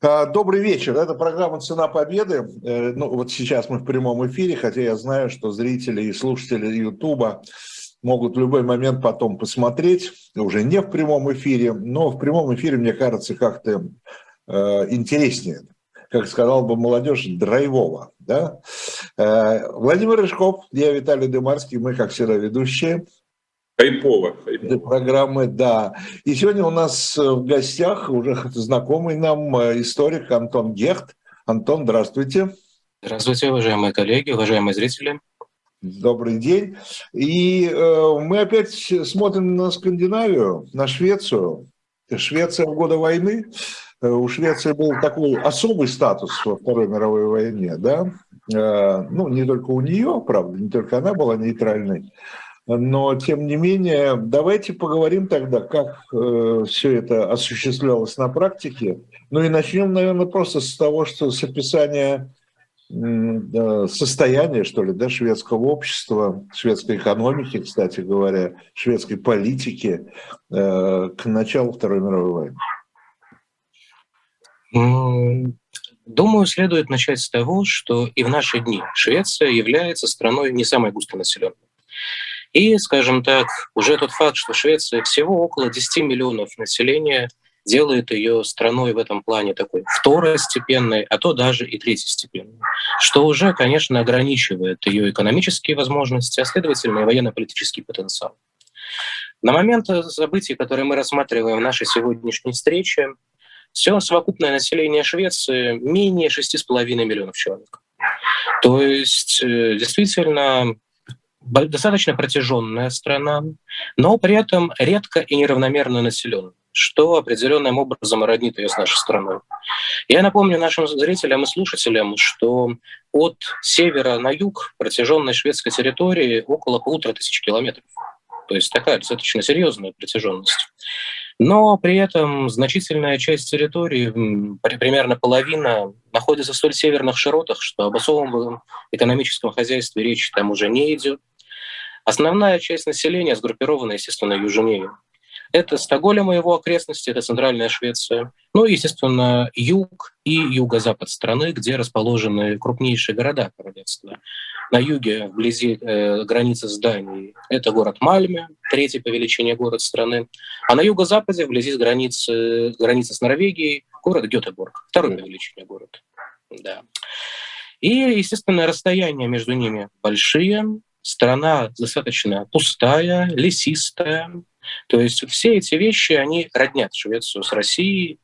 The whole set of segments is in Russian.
А, добрый вечер. Это программа «Цена победы». Э, ну, вот сейчас мы в прямом эфире, хотя я знаю, что зрители и слушатели Ютуба могут в любой момент потом посмотреть, уже не в прямом эфире, но в прямом эфире, мне кажется, как-то э, интереснее. Как сказал бы молодежь, драйвово. Да? Э, Владимир Рыжков, я Виталий Дымарский, мы, как всегда, ведущие. Хайпово. Программы, да. И сегодня у нас э, в гостях уже знакомый нам э, историк Антон Гехт. Антон, здравствуйте. Здравствуйте, уважаемые коллеги, уважаемые зрители. Добрый день. И э, мы опять смотрим на Скандинавию, на Швецию. Швеция в годы войны. Э, у Швеции был такой особый статус во Второй мировой войне, да. Э, ну, не только у нее, правда, не только она была нейтральной. Но, тем не менее, давайте поговорим тогда, как э, все это осуществлялось на практике. Ну и начнем, наверное, просто с того, что с описания э, состояния, что ли, да, шведского общества, шведской экономики, кстати говоря, шведской политики э, к началу Второй мировой войны. Думаю, следует начать с того, что и в наши дни Швеция является страной не самой густонаселенной. И, скажем так, уже тот факт, что Швеция всего около 10 миллионов населения делает ее страной в этом плане такой второстепенной, а то даже и третьестепенной, что уже, конечно, ограничивает ее экономические возможности, а следовательно и военно-политический потенциал. На момент событий, которые мы рассматриваем в нашей сегодняшней встрече, все совокупное население Швеции менее 6,5 миллионов человек. То есть э, действительно достаточно протяженная страна, но при этом редко и неравномерно населенная что определенным образом роднит ее с нашей страной. Я напомню нашим зрителям и слушателям, что от севера на юг протяженной шведской территории около полутора тысяч километров. То есть такая достаточно серьезная протяженность. Но при этом значительная часть территории, примерно половина, находится в столь северных широтах, что об особом экономическом хозяйстве речи там уже не идет. Основная часть населения сгруппирована, естественно, южнее. Это Стокгольм и его окрестности, это центральная Швеция. Ну и, естественно, юг и юго-запад страны, где расположены крупнейшие города королевства. На юге, вблизи э, границы с Данией, это город Мальме, третий по величине город страны. А на юго-западе, вблизи границы, границы с Норвегией, город Гетеборг, второй по величине город. Да. И, естественно, расстояния между ними большие, страна достаточно пустая, лесистая. То есть все эти вещи, они роднят Швецию с Россией.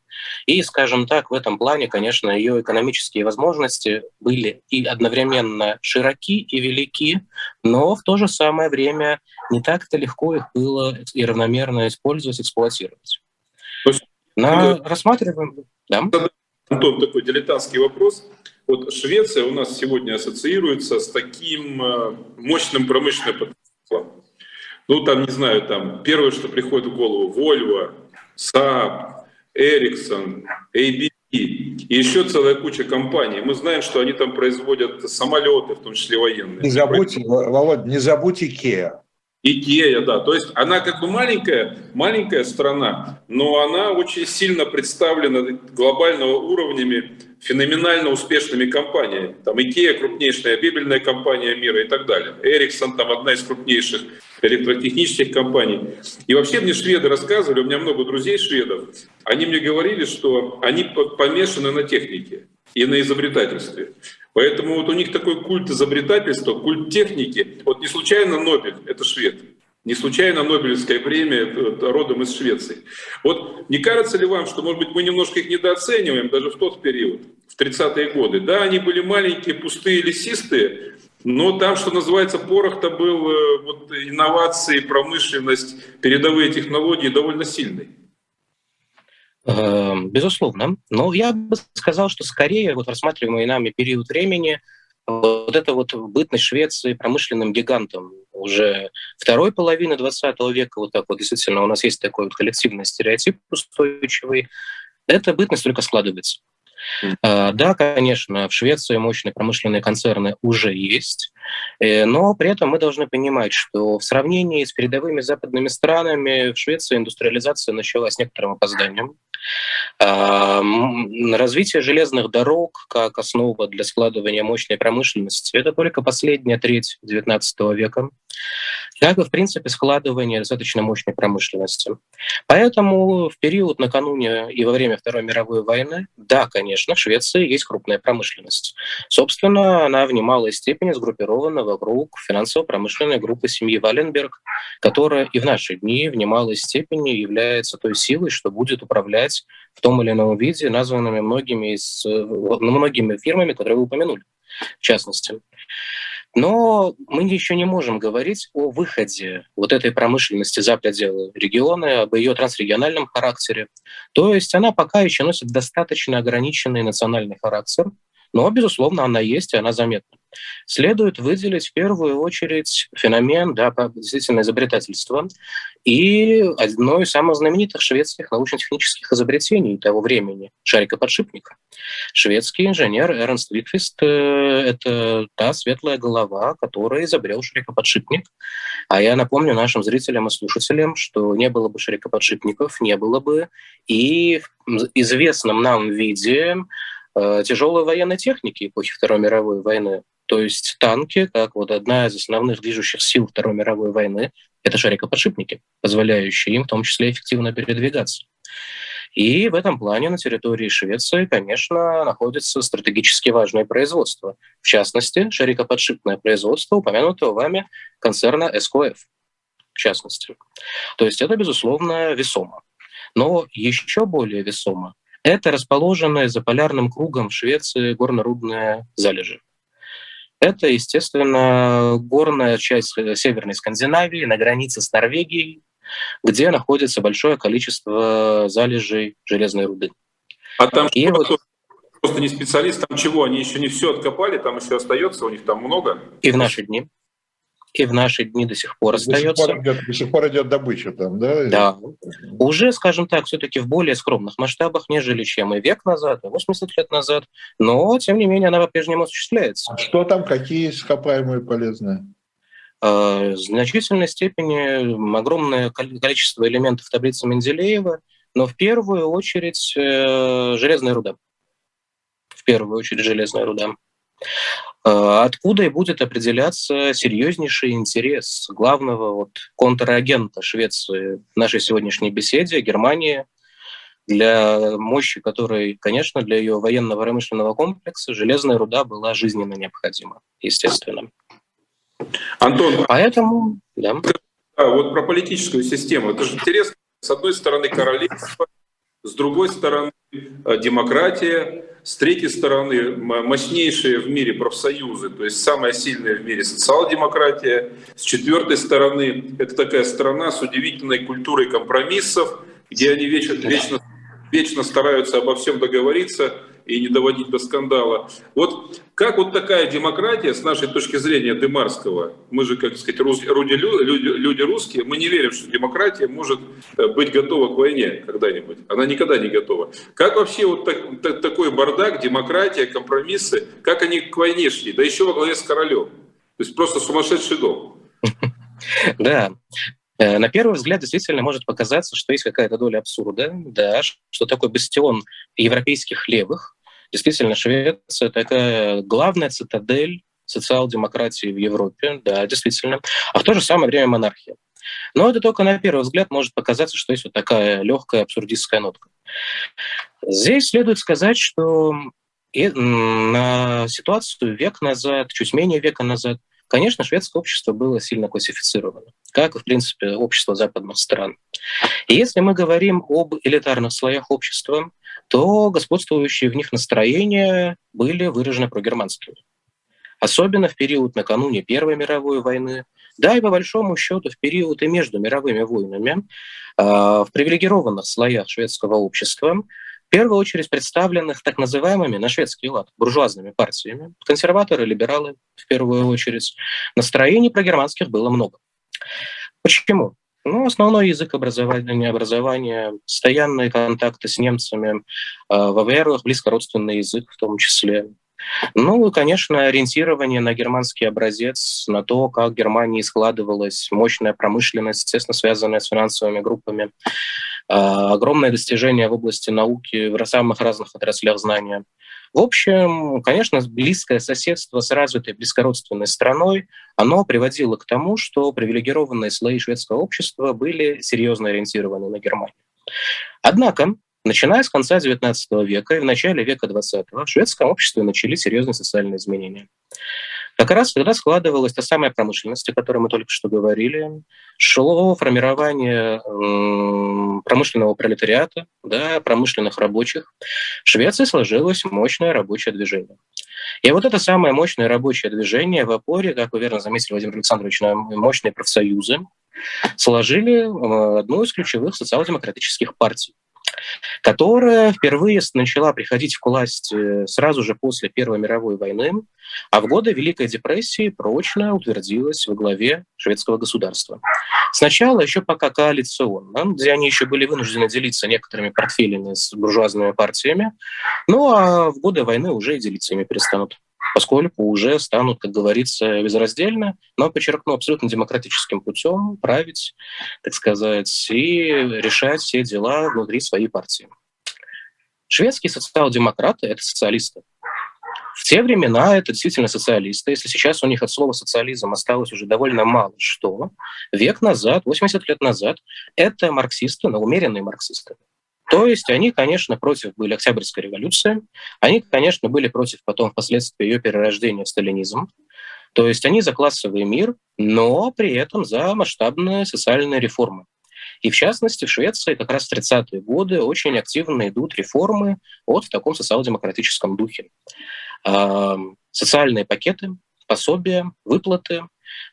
И, скажем так, в этом плане, конечно, ее экономические возможности были и одновременно широки и велики, но в то же самое время не так-то легко их было и равномерно использовать, эксплуатировать. На... Рассматриваем... Да? Антон, такой дилетантский вопрос. Вот Швеция у нас сегодня ассоциируется с таким э, мощным промышленным потенциалом. Ну, там, не знаю, там первое, что приходит в голову, Volvo, Saab, Ericsson, ABB и еще целая куча компаний. Мы знаем, что они там производят самолеты, в том числе военные. Не забудьте, Володь, не забудьте IKEA. Икея, да. То есть она как бы маленькая, маленькая страна, но она очень сильно представлена глобального уровнями феноменально успешными компаниями. Там Икея крупнейшая мебельная компания мира и так далее. Эриксон там одна из крупнейших электротехнических компаний. И вообще мне шведы рассказывали, у меня много друзей шведов, они мне говорили, что они помешаны на технике и на изобретательстве. Поэтому вот у них такой культ изобретательства, культ техники. Вот не случайно Нобель — это швед. Не случайно Нобелевская премия родом из Швеции. Вот не кажется ли вам, что, может быть, мы немножко их недооцениваем даже в тот период, в 30-е годы? Да, они были маленькие, пустые, лесистые, но там, что называется, порох-то был, э, вот, инновации, промышленность, передовые технологии довольно сильный. Эм, безусловно. Но я бы сказал, что скорее вот рассматриваемый нами период времени вот это вот бытность Швеции промышленным гигантом уже второй половины 20 века, вот так вот действительно у нас есть такой вот коллективный стереотип устойчивый, эта бытность только складывается. Mm. Да, конечно, в Швеции мощные промышленные концерны уже есть, э, но при этом мы должны понимать, что в сравнении с передовыми западными странами в Швеции индустриализация началась с некоторым опозданием. Развитие железных дорог как основа для складывания мощной промышленности – это только последняя треть XIX века как и, в принципе, складывание достаточно мощной промышленности. Поэтому в период накануне и во время Второй мировой войны, да, конечно, в Швеции есть крупная промышленность. Собственно, она в немалой степени сгруппирована вокруг финансово-промышленной группы семьи Валенберг, которая и в наши дни в немалой степени является той силой, что будет управлять в том или ином виде названными многими, из, многими фирмами, которые вы упомянули, в частности. Но мы еще не можем говорить о выходе вот этой промышленности за пределы региона, об ее трансрегиональном характере. То есть она пока еще носит достаточно ограниченный национальный характер, но, безусловно, она есть, и она заметна. Следует выделить в первую очередь феномен да, действительно изобретательства и одно из самых знаменитых шведских научно-технических изобретений того времени – шарикоподшипника. Шведский инженер Эрнст Викфист э, – это та светлая голова, которая изобрел шарикоподшипник. А я напомню нашим зрителям и слушателям, что не было бы шарикоподшипников, не было бы и в известном нам виде Э, тяжелой военной техники эпохи Второй мировой войны. То есть танки, как вот одна из основных движущих сил Второй мировой войны, это шарикоподшипники, позволяющие им в том числе эффективно передвигаться. И в этом плане на территории Швеции, конечно, находится стратегически важное производство. В частности, шарикоподшипное производство, упомянутого вами концерна СКФ, в частности. То есть это, безусловно, весомо. Но еще более весомо это расположенные за полярным кругом в Швеции горно-рудные залежи. Это, естественно, горная часть Северной Скандинавии на границе с Норвегией, где находится большое количество залежей железной руды. А там И вот... просто не специалист, там чего? Они еще не все откопали, там еще остается, у них там много? И в наши дни и в наши дни до сих пор до остается. Сих пор идет, до сих пор идет добыча там, да? Да. Уже, скажем так, все-таки в более скромных масштабах, нежели чем и век назад, и 80 лет назад, но, тем не менее, она по-прежнему осуществляется. А что там, какие ископаемые полезные? А, в значительной степени огромное количество элементов таблицы Менделеева, но в первую очередь э, железная руда. В первую очередь железная руда. Э, откуда и будет определяться серьезнейший интерес главного вот контрагента Швеции в нашей сегодняшней беседе, Германии, для мощи которой, конечно, для ее военно-промышленного комплекса железная руда была жизненно необходима, естественно. Антон, поэтому, да. А вот про политическую систему. Это же интересно. С одной стороны королевство, с другой стороны э, демократия, с третьей стороны, мощнейшие в мире профсоюзы, то есть самая сильная в мире социал-демократия. С четвертой стороны, это такая страна с удивительной культурой компромиссов, где они вечно, вечно, вечно стараются обо всем договориться и не доводить до скандала. Вот как вот такая демократия, с нашей точки зрения Демарского, мы же, как сказать, люди, люди, люди русские, мы не верим, что демократия может э, быть готова к войне когда-нибудь. Она никогда не готова. Как вообще вот так, так, такой бардак, демократия, компромиссы, как они к войне шли? Да еще во главе с королем. То есть просто сумасшедший дом. Да, на первый взгляд действительно может показаться, что есть какая-то доля абсурда, да, что такой бастион европейских левых, Действительно, Швеция такая главная цитадель социал-демократии в Европе, да, действительно, а в то же самое время монархия. Но это только на первый взгляд может показаться, что есть вот такая легкая абсурдистская нотка. Здесь следует сказать, что и на ситуацию век назад, чуть менее века назад, конечно, шведское общество было сильно классифицировано, как в принципе, общество западных стран. И если мы говорим об элитарных слоях общества, то господствующие в них настроения были выражены прогерманскими. Особенно в период накануне Первой мировой войны, да и по большому счету в период и между мировыми войнами а, в привилегированных слоях шведского общества первую очередь представленных так называемыми на шведский лад буржуазными партиями, консерваторы, либералы в первую очередь, настроений прогерманских было много. Почему? Ну, основной язык образования, образования, постоянные контакты с немцами, а, во-первых, близко родственный язык в том числе. Ну и, конечно, ориентирование на германский образец, на то, как в Германии складывалась мощная промышленность, естественно, связанная с финансовыми группами. Огромное достижение в области науки в самых разных отраслях знания. В общем, конечно, близкое соседство с развитой близкородственной страной, оно приводило к тому, что привилегированные слои шведского общества были серьезно ориентированы на Германию. Однако, начиная с конца XIX века и в начале века XX в шведском обществе начались серьезные социальные изменения. Как раз когда складывалась та самая промышленность, о которой мы только что говорили, шло формирование промышленного пролетариата, да, промышленных рабочих. В Швеции сложилось мощное рабочее движение. И вот это самое мощное рабочее движение в опоре, как вы верно заметили, Владимир Александрович, на мощные профсоюзы, сложили одну из ключевых социал-демократических партий которая впервые начала приходить к власти сразу же после Первой мировой войны, а в годы Великой депрессии прочно утвердилась во главе шведского государства. Сначала еще пока коалиционно, где они еще были вынуждены делиться некоторыми портфелями с буржуазными партиями, ну а в годы войны уже и делиться ими перестанут поскольку уже станут, как говорится, безраздельно, но, подчеркну, абсолютно демократическим путем править, так сказать, и решать все дела внутри своей партии. Шведские социал-демократы — это социалисты. В те времена это действительно социалисты. Если сейчас у них от слова социализм осталось уже довольно мало что, век назад, 80 лет назад, это марксисты, но умеренные марксисты. То есть они, конечно, против были Октябрьской революции, они, конечно, были против потом впоследствии ее перерождения в сталинизм, то есть они за классовый мир, но при этом за масштабные социальные реформы. И в частности, в Швеции как раз в 30-е годы очень активно идут реформы вот в таком социал-демократическом духе. Социальные пакеты, пособия, выплаты,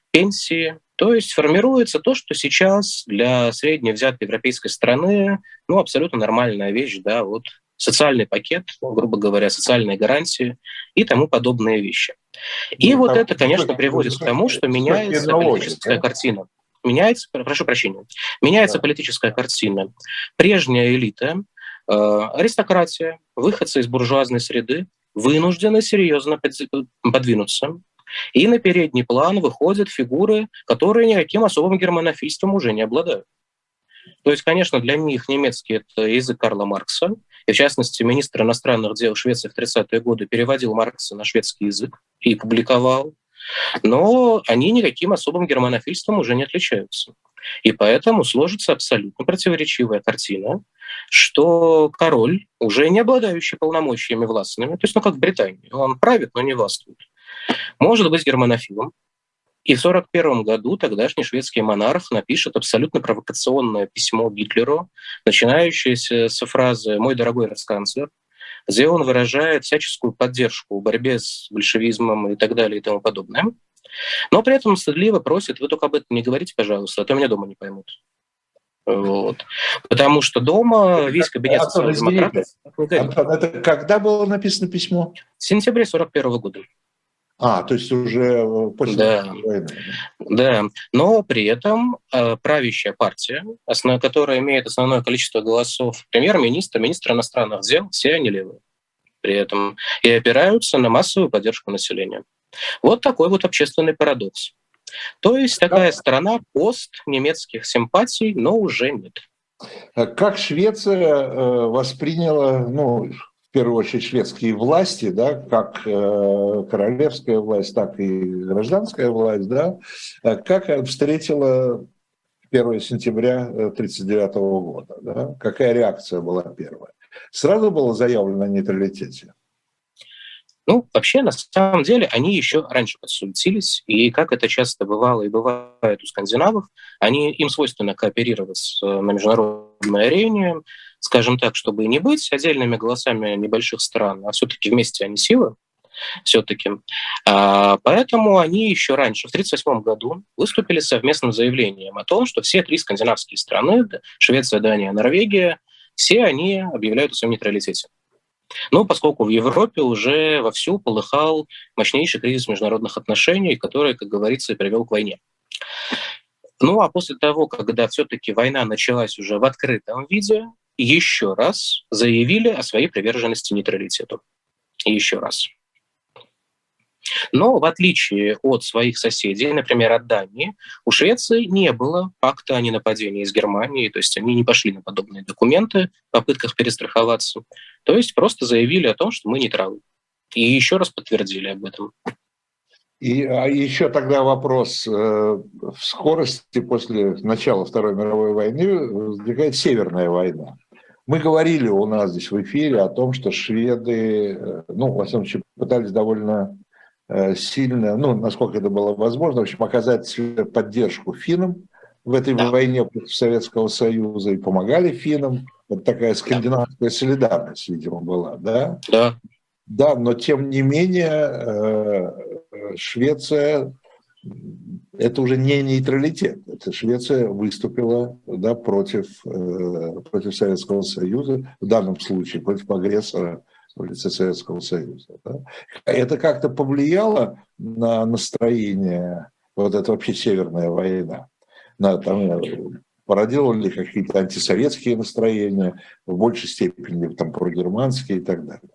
пенсии, то есть формируется то, что сейчас для средней взятой европейской страны ну, абсолютно нормальная вещь, да, вот социальный пакет, грубо говоря, социальные гарантии и тому подобные вещи. И ну, вот это, конечно, приводит к тому, что меняется политическая картина. Меняется, прошу прощения, меняется да. политическая картина. Прежняя элита, э, аристократия, выходцы из буржуазной среды вынуждены серьезно подвинуться и на передний план выходят фигуры, которые никаким особым германофильством уже не обладают. То есть, конечно, для них немецкий — это язык Карла Маркса, и, в частности, министр иностранных дел Швеции в 30-е годы переводил Маркса на шведский язык и публиковал, но они никаким особым германофильством уже не отличаются. И поэтому сложится абсолютно противоречивая картина, что король, уже не обладающий полномочиями властными, то есть, ну, как в Британии, он правит, но не властвует, может быть германофилом. И в 1941 году тогдашний шведский монарх напишет абсолютно провокационное письмо Гитлеру, начинающееся с фразы «Мой дорогой расканцлер», где он выражает всяческую поддержку в борьбе с большевизмом и так далее и тому подобное. Но при этом стыдливо просит, вы только об этом не говорите, пожалуйста, а то меня дома не поймут. Вот. Потому что дома весь кабинет социал-демократов... Антон, это когда было написано письмо? В сентябре 1941 года. А, то есть уже э, после да. войны. Да, но при этом э, правящая партия, основ, которая имеет основное количество голосов, премьер-министр, министр иностранных дел, все они левые при этом, и опираются на массовую поддержку населения. Вот такой вот общественный парадокс. То есть такая страна пост немецких симпатий, но уже нет. Как Швеция э, восприняла, ну, в первую очередь шведские власти, да, как э, королевская власть, так и гражданская власть, да, э, как встретила 1 сентября 1939 года, да, какая реакция была первая? Сразу было заявлено о нейтралитете? Ну, вообще, на самом деле, они еще раньше подсуетились, и как это часто бывало и бывает у скандинавов, они, им свойственно кооперировать э, на арене, скажем так, чтобы не быть отдельными голосами небольших стран, а все-таки вместе они силы, все-таки. А, поэтому они еще раньше, в 1938 году, выступили совместным заявлением о том, что все три скандинавские страны, Швеция, Дания, Норвегия, все они объявляют о своем нейтралитете. Но поскольку в Европе уже вовсю полыхал мощнейший кризис международных отношений, который, как говорится, привел к войне. Ну а после того, когда все-таки война началась уже в открытом виде, еще раз заявили о своей приверженности нейтралитету. Еще раз. Но в отличие от своих соседей, например, от Дании, у Швеции не было акта о ненападении из Германии, то есть они не пошли на подобные документы в попытках перестраховаться, то есть просто заявили о том, что мы нейтралы. И еще раз подтвердили об этом. И а еще тогда вопрос. Э, в скорости после начала Второй мировой войны возникает Северная война. Мы говорили у нас здесь в эфире о том, что шведы, э, ну, во всяком случае, пытались довольно э, сильно, ну, насколько это было возможно, в общем, оказать поддержку финнам в этой да. войне против Советского Союза и помогали финнам. Вот такая скандинавская солидарность, видимо, была, да? Да. Да, но тем не менее Швеция это уже не нейтралитет. Это Швеция выступила да, против, э, против Советского Союза, в данном случае против агрессора в лице Советского Союза. Да. Это как-то повлияло на настроение, вот это вообще Северная война, на, там, породило ли какие-то антисоветские настроения, в большей степени там, прогерманские и так далее?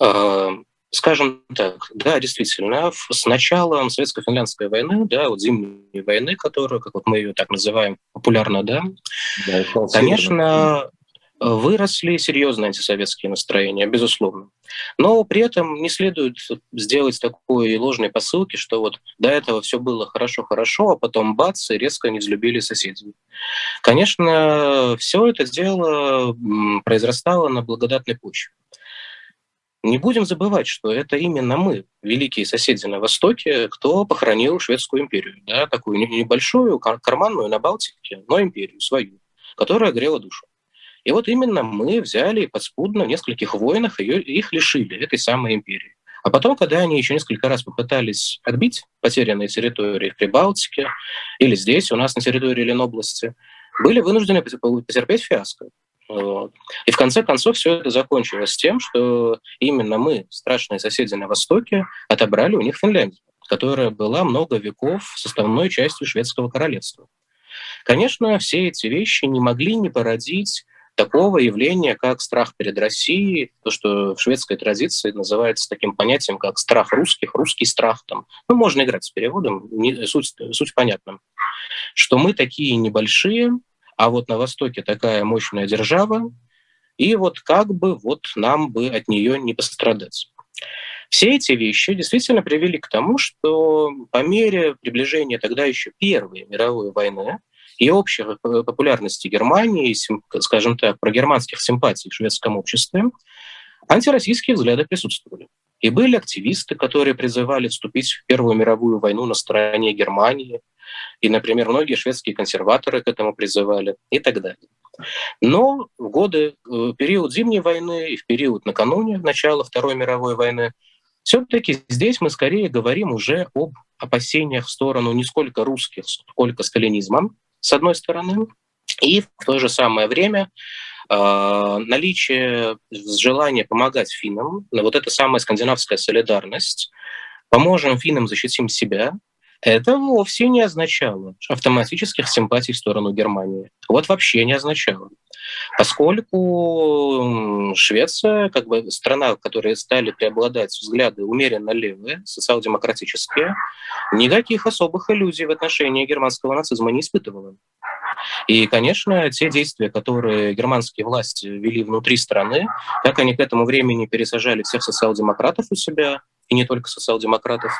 А, Скажем так, да, действительно, с началом советско-финляндской войны, да, вот зимней войны, которую, как вот мы ее так называем популярно, да, да конечно, выросли серьезные антисоветские настроения, безусловно. Но при этом не следует сделать такой ложной посылки, что вот до этого все было хорошо-хорошо, а потом бац, и резко не взлюбили соседей. Конечно, все это дело произрастало на благодатной почве. Не будем забывать, что это именно мы, великие соседи на Востоке, кто похоронил Шведскую империю. Да, такую небольшую, карманную на Балтике, но империю свою, которая грела душу. И вот именно мы взяли подспудно в нескольких войнах ее, их лишили, этой самой империи. А потом, когда они еще несколько раз попытались отбить потерянные территории в Прибалтике или здесь, у нас на территории Ленобласти, были вынуждены потерпеть фиаско. Вот. И в конце концов все это закончилось тем, что именно мы, страшные соседи на Востоке, отобрали у них Финляндию, которая была много веков составной частью шведского королевства. Конечно, все эти вещи не могли не породить такого явления, как страх перед Россией, то, что в шведской традиции называется таким понятием, как страх русских, русский страх. Там. Ну, можно играть с переводом, не, суть, суть понятна. Что мы такие небольшие, а вот на Востоке такая мощная держава, и вот как бы вот нам бы от нее не пострадать. Все эти вещи действительно привели к тому, что по мере приближения тогда еще Первой мировой войны и общей популярности Германии, скажем так, про германских симпатий в шведском обществе, антироссийские взгляды присутствовали. И были активисты, которые призывали вступить в Первую мировую войну на стороне Германии, и, например, многие шведские консерваторы к этому призывали и так далее. Но в годы, в э, период Зимней войны и в период накануне начала Второй мировой войны все-таки здесь мы скорее говорим уже об опасениях в сторону не сколько русских, сколько сталинизма, с одной стороны, и в то же самое время э, наличие желания помогать финнам, вот эта самая скандинавская солидарность, поможем финнам, защитим себя, это вовсе не означало автоматических симпатий в сторону Германии. Вот вообще не означало. Поскольку Швеция, как бы страна, в которой стали преобладать взгляды умеренно левые, социал-демократические, никаких особых иллюзий в отношении германского нацизма не испытывала. И, конечно, те действия, которые германские власти вели внутри страны, как они к этому времени пересажали всех социал-демократов у себя, и не только социал-демократов,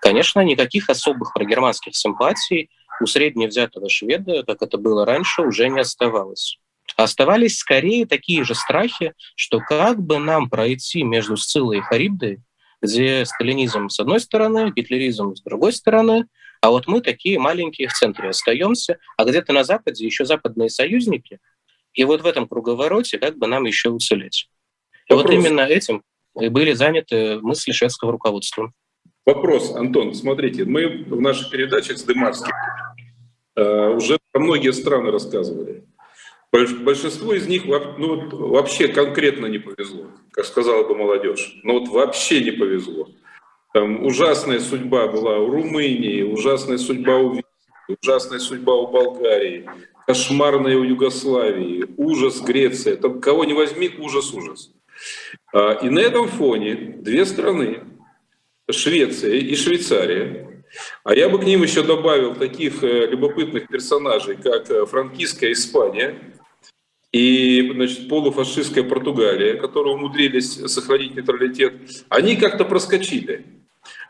конечно, никаких особых прогерманских симпатий у средневзятого шведа, как это было раньше, уже не оставалось. Оставались скорее такие же страхи, что как бы нам пройти между Сциллой и Харибдой, где сталинизм с одной стороны, гитлеризм с другой стороны, а вот мы такие маленькие в центре остаемся, а где-то на Западе еще западные союзники, и вот в этом круговороте как бы нам еще уцелеть. И вот именно этим были заняты мысли шведского руководства. Вопрос, Антон, смотрите, мы в наших передачах с Дымарским э, уже про многие страны рассказывали. Большинство из них ну, вообще конкретно не повезло, как сказала бы молодежь. Но вот вообще не повезло. Там ужасная судьба была у Румынии, ужасная судьба у Венгрии, ужасная судьба у Болгарии, кошмарная у Югославии, ужас Греция. Там кого не возьми, ужас, ужас. А, и на этом фоне две страны, Швеция и Швейцария. А я бы к ним еще добавил таких э, любопытных персонажей, как э, франкистская Испания и значит, полуфашистская Португалия, которые умудрились сохранить нейтралитет. Они как-то проскочили.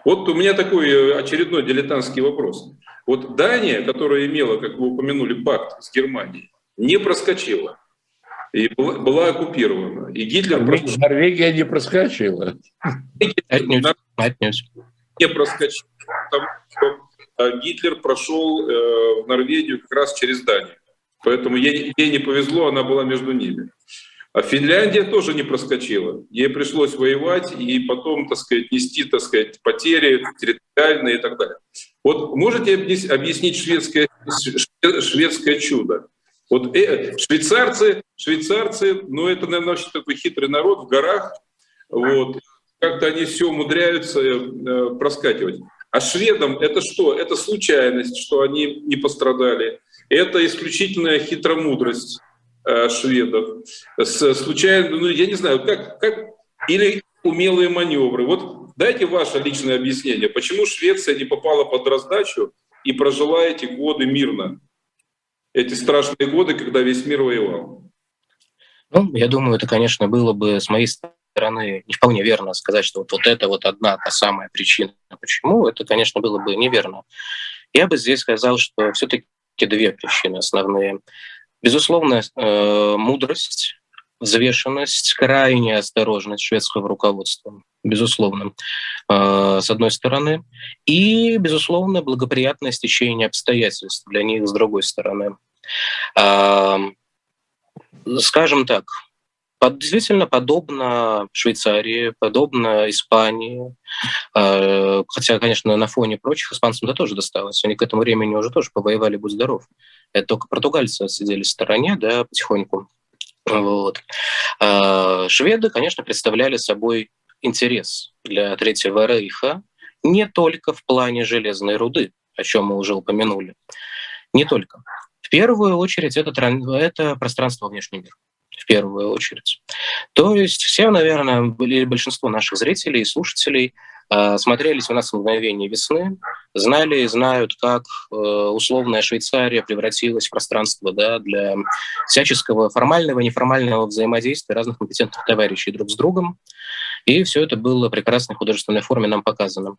Вот у меня такой э, очередной дилетантский вопрос. Вот Дания, которая имела, как вы упомянули, пакт с Германией, не проскочила и была, была оккупирована. И Гитлер... Норвегия, Норвегия не проскочила. Не проскочила, потому что э, Гитлер прошел э, в Норвегию как раз через Данию. Поэтому ей, ей не повезло, она была между ними. А Финляндия тоже не проскочила. Ей пришлось воевать и потом, так сказать, нести, так сказать, потери территориальные и так далее. Вот можете объяснить шведское, шведское чудо? Вот э, швейцарцы, швейцарцы, ну это, наверное, очень такой хитрый народ в горах, вот, как-то они все умудряются э, проскакивать. А шведам это что? Это случайность, что они не пострадали. Это исключительная хитромудрость э, шведов. С, случайно, ну я не знаю, как, как или умелые маневры. Вот дайте ваше личное объяснение, почему Швеция не попала под раздачу и прожила эти годы мирно эти страшные годы, когда весь мир воевал? Ну, я думаю, это, конечно, было бы с моей стороны не вполне верно сказать, что вот, вот это вот одна та самая причина. Почему? Это, конечно, было бы неверно. Я бы здесь сказал, что все-таки две причины основные. Безусловно, э, мудрость, взвешенность, крайняя осторожность шведского руководства, безусловно, э, с одной стороны, и, безусловно, благоприятное стечение обстоятельств для них с другой стороны. Э, скажем так, под, действительно подобно Швейцарии, подобно Испании, э, хотя, конечно, на фоне прочих испанцам-то тоже досталось. Они к этому времени уже тоже повоевали, будь здоров. Это только португальцы сидели в стороне, да, потихоньку. Вот. Э, шведы, конечно, представляли собой интерес для Третьего Рейха не только в плане железной руды, о чем мы уже упомянули, не только. В первую очередь это, это пространство внешний мир в первую очередь. То есть все, наверное, или большинство наших зрителей и слушателей смотрелись у нас в мгновение весны, знали и знают, как э, условная Швейцария превратилась в пространство да, для всяческого формального и неформального взаимодействия разных компетентных товарищей друг с другом. И все это было в прекрасной художественной форме нам показано.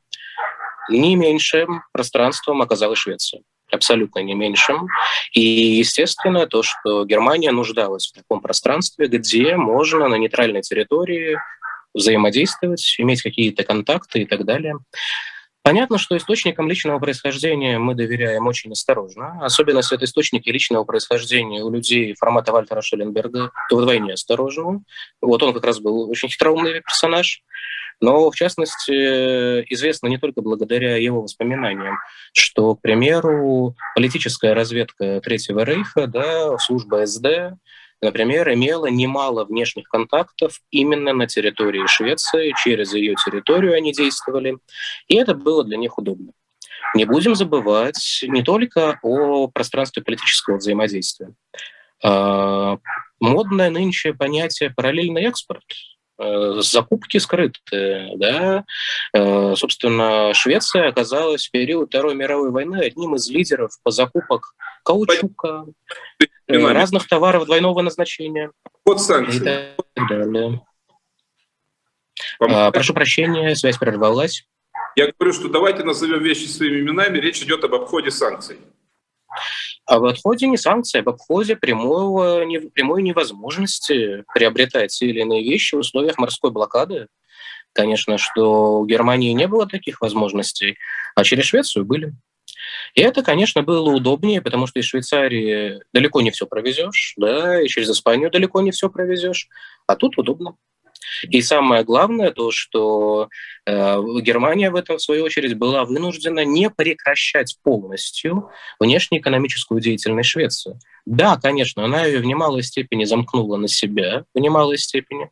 Не меньшим пространством оказалась Швеция абсолютно не меньшим. И, естественно, то, что Германия нуждалась в таком пространстве, где можно на нейтральной территории взаимодействовать, иметь какие-то контакты и так далее. Понятно, что источникам личного происхождения мы доверяем очень осторожно, особенно если это источники личного происхождения у людей формата Вальтера Шелленберга, то вдвойне осторожно. Вот он как раз был очень хитроумный персонаж. Но, в частности, известно не только благодаря его воспоминаниям, что, к примеру, политическая разведка Третьего Рейха, да, служба СД, например, имела немало внешних контактов именно на территории Швеции, через ее территорию они действовали, и это было для них удобно. Не будем забывать не только о пространстве политического взаимодействия. А, модное нынче понятие «параллельный экспорт», закупки скрытые. Да? Э, собственно, Швеция оказалась в период Второй мировой войны одним из лидеров по закупок каучука, э, разных товаров двойного назначения. Вот санкции. И далее. Прошу прощения, связь прервалась. Я говорю, что давайте назовем вещи своими именами. Речь идет об обходе санкций. Об отходе не санкции, об обходе прямого, не, прямой невозможности приобретать те или иные вещи в условиях морской блокады. Конечно, что у Германии не было таких возможностей, а через Швецию были. И это, конечно, было удобнее, потому что из Швейцарии далеко не все провезешь, да, и через Испанию далеко не все провезешь, а тут удобно. И самое главное то, что э, Германия в этом, в свою очередь, была вынуждена не прекращать полностью внешнеэкономическую деятельность Швеции. Да, конечно, она ее в немалой степени замкнула на себя, в немалой степени,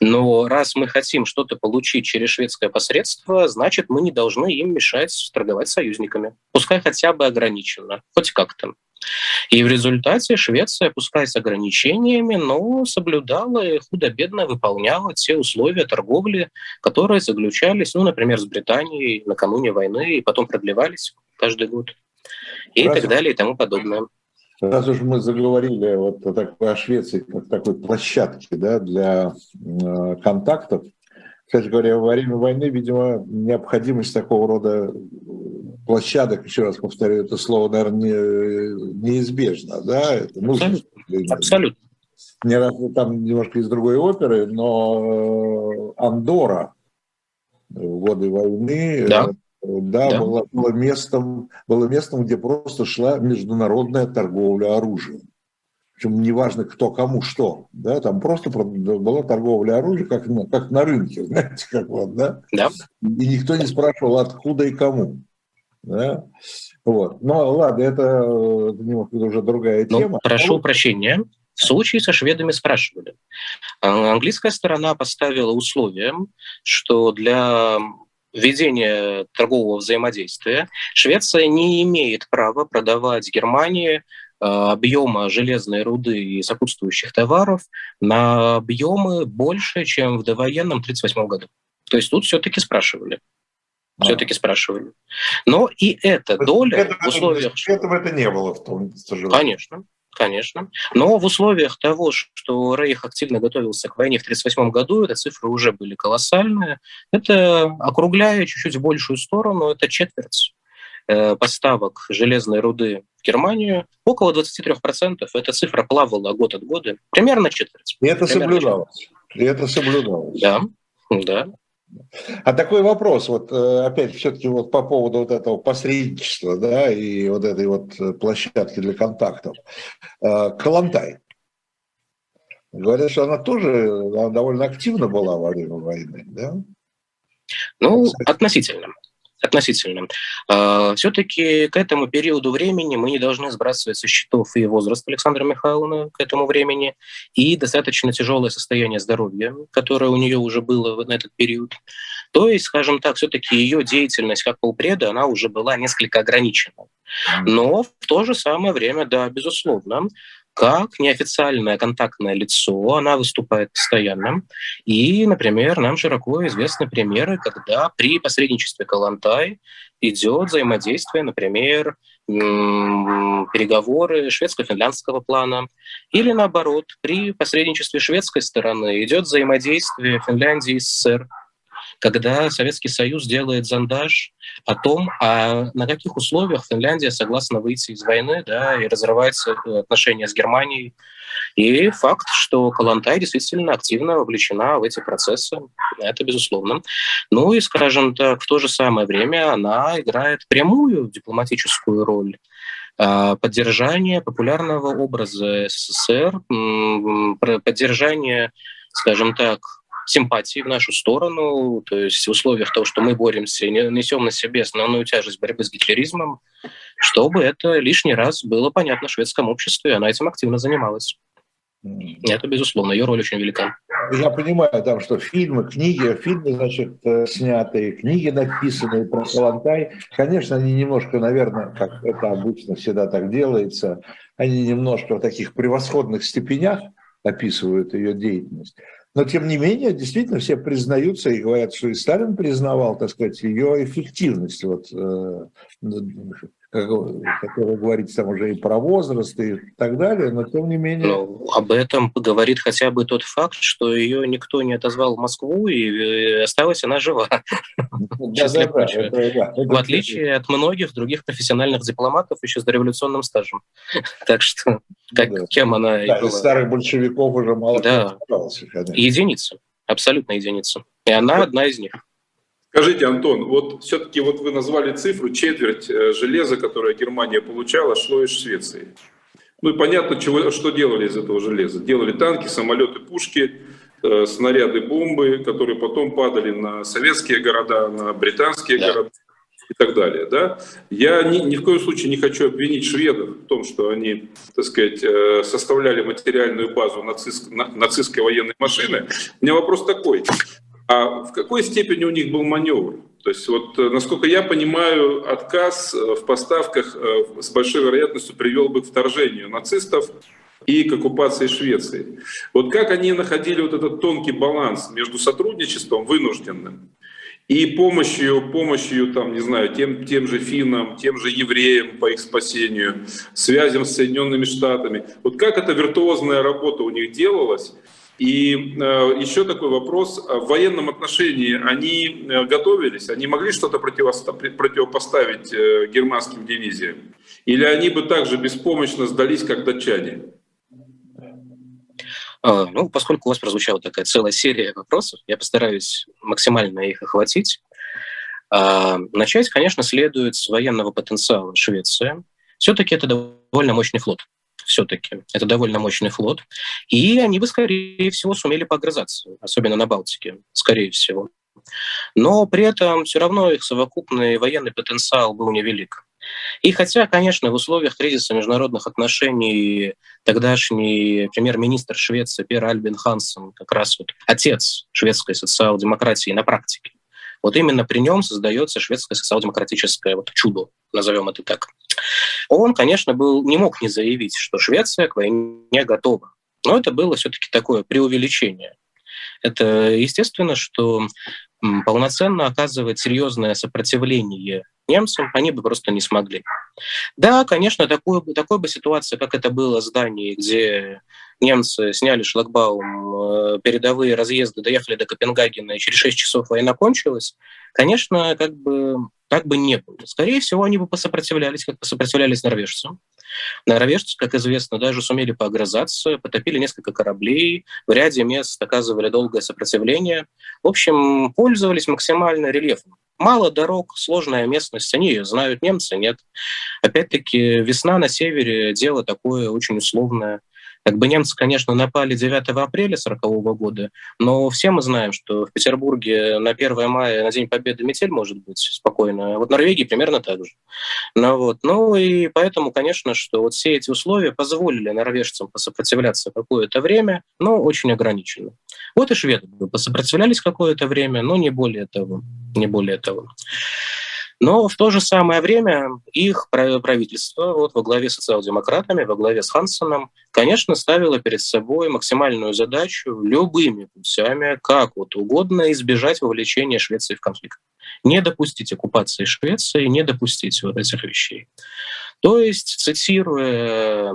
но раз мы хотим что-то получить через шведское посредство, значит, мы не должны им мешать торговать союзниками. Пускай хотя бы ограниченно, хоть как-то. И в результате Швеция, пускай с ограничениями, но соблюдала и худо-бедно выполняла те условия торговли, которые заключались, ну, например, с Британией накануне войны и потом продлевались каждый год. И Разве... так далее и тому подобное. Раз уж мы заговорили вот о, такой, о Швеции как такой площадке да, для э, контактов, кстати говоря, во время войны, видимо, необходимость такого рода площадок, еще раз повторю это слово, наверное, не, неизбежно, да? Это нужно. Абсолютно. Абсолютно. Не раз там немножко из другой оперы, но э, Андора в годы войны да. Да, да. Было, было, местом, было местом, где просто шла международная торговля оружием. Причем неважно, кто кому что. Да, там просто была торговля оружием, как, как на рынке, знаете, как вот, да? Да. И никто не спрашивал, откуда и кому. Да? Вот. Но ладно, это, это уже другая ну, тема. Прошу прощения. В случае со шведами спрашивали. А, английская сторона поставила условием, что для введения торгового взаимодействия Швеция не имеет права продавать Германии а, объема железной руды и сопутствующих товаров на объемы больше, чем в довоенном 1938 году. То есть тут все-таки спрашивали. А. Все-таки спрашивали. Но и эта доля это, в условиях... Этого это не было в том, Конечно. Конечно. Но в условиях того, что Рейх активно готовился к войне в 1938 году, эти цифры уже были колоссальные. Это, округляя чуть-чуть в большую сторону, это четверть э, поставок железной руды в Германию. Около 23%. Эта цифра плавала год от года. Примерно четверть. И это соблюдалось. И это соблюдалось. Да, да. А такой вопрос, вот э, опять все-таки вот по поводу вот этого посредничества, да, и вот этой вот площадки для контактов. Э, Калантай. Говорят, что она тоже она довольно активна была во время войны, да? Ну, относительно относительно. А, Все-таки к этому периоду времени мы не должны сбрасывать со счетов и возраст Александра Михайловны к этому времени, и достаточно тяжелое состояние здоровья, которое у нее уже было на этот период. То есть, скажем так, все-таки ее деятельность как полпреда, она уже была несколько ограничена. Но в то же самое время, да, безусловно, как неофициальное контактное лицо, она выступает постоянно. И, например, нам широко известны примеры, когда при посредничестве Калантай идет взаимодействие, например, переговоры шведско-финляндского плана, или наоборот, при посредничестве шведской стороны идет взаимодействие Финляндии и СССР когда Советский Союз делает зондаж о том, а на каких условиях Финляндия согласна выйти из войны да, и разрывать отношения с Германией. И факт, что Калантай действительно активно вовлечена в эти процессы, это безусловно. Ну и, скажем так, в то же самое время она играет прямую дипломатическую роль а, поддержание популярного образа СССР, поддержание, скажем так, симпатии в нашу сторону, то есть в условиях того, что мы боремся и несем на себе основную тяжесть борьбы с гитлеризмом, чтобы это лишний раз было понятно в шведском обществе, и она этим активно занималась. Это, безусловно, ее роль очень велика. Я понимаю, там, что фильмы, книги, фильмы, значит, э, снятые, книги написанные про Калантай, конечно, они немножко, наверное, как это обычно всегда так делается, они немножко в таких превосходных степенях описывают ее деятельность. Но, тем не менее, действительно все признаются и говорят, что и Сталин признавал, так сказать, ее эффективность. Вот, вы говорите, там уже и про возраст и так далее, но тем не менее... Ну, об этом говорит хотя бы тот факт, что ее никто не отозвал в Москву, и э, осталась она жива. В отличие от многих других профессиональных дипломатов еще с дореволюционным стажем. Так что как, кем она и была. старых большевиков уже мало да. Единица, абсолютно единица. И она одна из них. Скажите, Антон, вот все-таки вот вы назвали цифру, четверть э, железа, которое Германия получала, шло из Швеции. Ну и понятно, чего, что делали из этого железа. Делали танки, самолеты, пушки, э, снаряды, бомбы, которые потом падали на советские города, на британские да. города и так далее. Да? Я ни, ни в коем случае не хочу обвинить шведов в том, что они, так сказать, э, составляли материальную базу нацист, нацистской военной машины. У меня вопрос такой. А в какой степени у них был маневр? То есть вот, насколько я понимаю, отказ в поставках с большой вероятностью привел бы к вторжению нацистов и к оккупации Швеции. Вот как они находили вот этот тонкий баланс между сотрудничеством вынужденным и помощью, помощью там, не знаю, тем, тем же финнам, тем же евреям по их спасению, связям с Соединенными Штатами. Вот как эта виртуозная работа у них делалась? И э, еще такой вопрос. В военном отношении они э, готовились? Они могли что-то противопоставить э, германским дивизиям? Или они бы также беспомощно сдались, как датчане? А, ну, поскольку у вас прозвучала такая целая серия вопросов, я постараюсь максимально их охватить. А, начать, конечно, следует с военного потенциала Швеции. Все-таки это довольно мощный флот. Все-таки это довольно мощный флот. И они бы, скорее всего, сумели погрызаться, особенно на Балтике, скорее всего. Но при этом все равно их совокупный военный потенциал был невелик. И хотя, конечно, в условиях кризиса международных отношений тогдашний премьер-министр Швеции Пер Альбин Хансен, как раз вот отец шведской социал-демократии на практике, вот именно при нем создается шведское социал-демократическое вот чудо, назовем это так. Он, конечно, был, не мог не заявить, что Швеция к войне готова. Но это было все-таки такое преувеличение. Это естественно, что полноценно оказывать серьезное сопротивление немцам, они бы просто не смогли. Да, конечно, такой, такой бы ситуация, как это было в здании, где немцы сняли шлагбаум, э, передовые разъезды доехали до Копенгагена, и через 6 часов война кончилась, конечно, как бы так бы не было. Скорее всего, они бы посопротивлялись, как посопротивлялись норвежцам. Норвежцы, как известно, даже сумели поогрызаться, потопили несколько кораблей, в ряде мест оказывали долгое сопротивление. В общем, пользовались максимально рельефом. Мало дорог, сложная местность, они ее знают, немцы нет. Опять-таки, весна на севере – дело такое очень условное. Как бы немцы, конечно, напали 9 апреля 1940 года, но все мы знаем, что в Петербурге на 1 мая, на День Победы метель может быть спокойно. Вот в Норвегии примерно так же. Ну, вот. ну и поэтому, конечно, что вот все эти условия позволили норвежцам посопротивляться какое-то время, но очень ограниченно. Вот и шведы посопротивлялись какое-то время, но не более того. Не более того. Но в то же самое время их правительство вот во главе с социал-демократами, во главе с Хансоном, конечно, ставило перед собой максимальную задачу любыми путями, как вот угодно, избежать вовлечения Швеции в конфликт. Не допустить оккупации Швеции, не допустить вот этих вещей. То есть, цитируя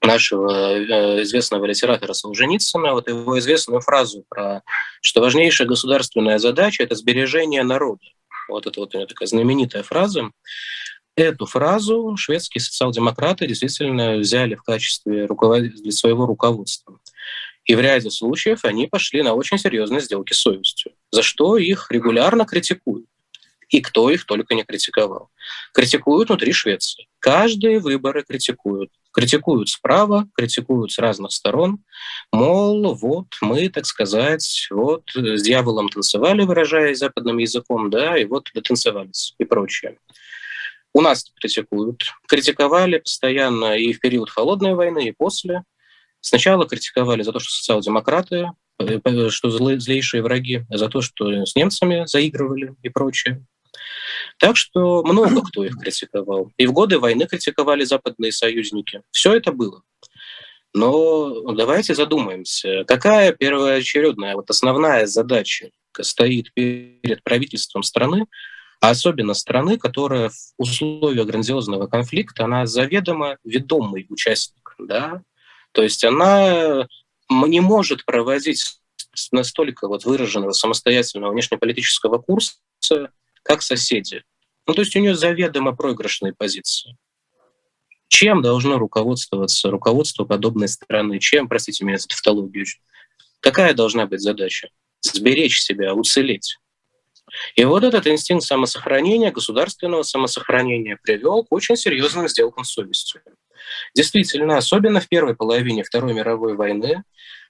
нашего э, известного литератора Солженицына, вот его известную фразу про, что важнейшая государственная задача – это сбережение народа. Вот это вот у него такая знаменитая фраза. Эту фразу шведские социал-демократы действительно взяли в качестве руковод... для своего руководства. И в ряде случаев они пошли на очень серьезные сделки с совестью, за что их регулярно критикуют. И кто их только не критиковал. Критикуют внутри Швеции. Каждые выборы критикуют. Критикуют справа, критикуют с разных сторон. Мол, вот мы, так сказать, вот с дьяволом танцевали, выражаясь западным языком, да, и вот дотанцевались и прочее. У нас критикуют. Критиковали постоянно и в период холодной войны, и после. Сначала критиковали за то, что социал-демократы, э, что злейшие враги, за то, что с немцами заигрывали и прочее. Так что много кто их критиковал. И в годы войны критиковали западные союзники. Все это было. Но давайте задумаемся, какая первоочередная, вот основная задача стоит перед правительством страны, а особенно страны, которая в условиях грандиозного конфликта, она заведомо ведомый участник, да, то есть она не может проводить настолько вот выраженного самостоятельного внешнеполитического курса, как соседи. Ну, то есть у нее заведомо проигрышные позиции. Чем должно руководствоваться руководство подобной страны? Чем, простите меня за тавтологию, какая должна быть задача? Сберечь себя, уцелеть. И вот этот инстинкт самосохранения, государственного самосохранения привел к очень серьезным сделкам с совестью. Действительно, особенно в первой половине Второй мировой войны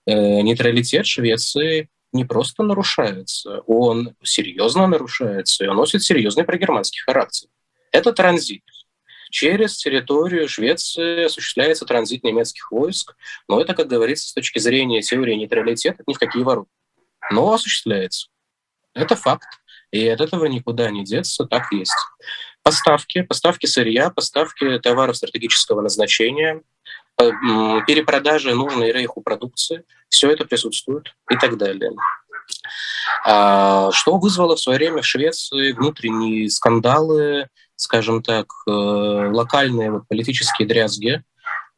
э, нейтралитет Швеции не просто нарушается, он серьезно нарушается, и он носит серьезный прогерманский характер. Это транзит. Через территорию Швеции осуществляется транзит немецких войск, но это, как говорится, с точки зрения теории нейтралитета, ни в какие ворота. Но осуществляется. Это факт. И от этого никуда не деться, так есть. Поставки, поставки сырья, поставки товаров стратегического назначения, перепродажи нужной рейху продукции, все это присутствует и так далее. А, что вызвало в свое время в Швеции внутренние скандалы, скажем так, э, локальные вот политические дрязги.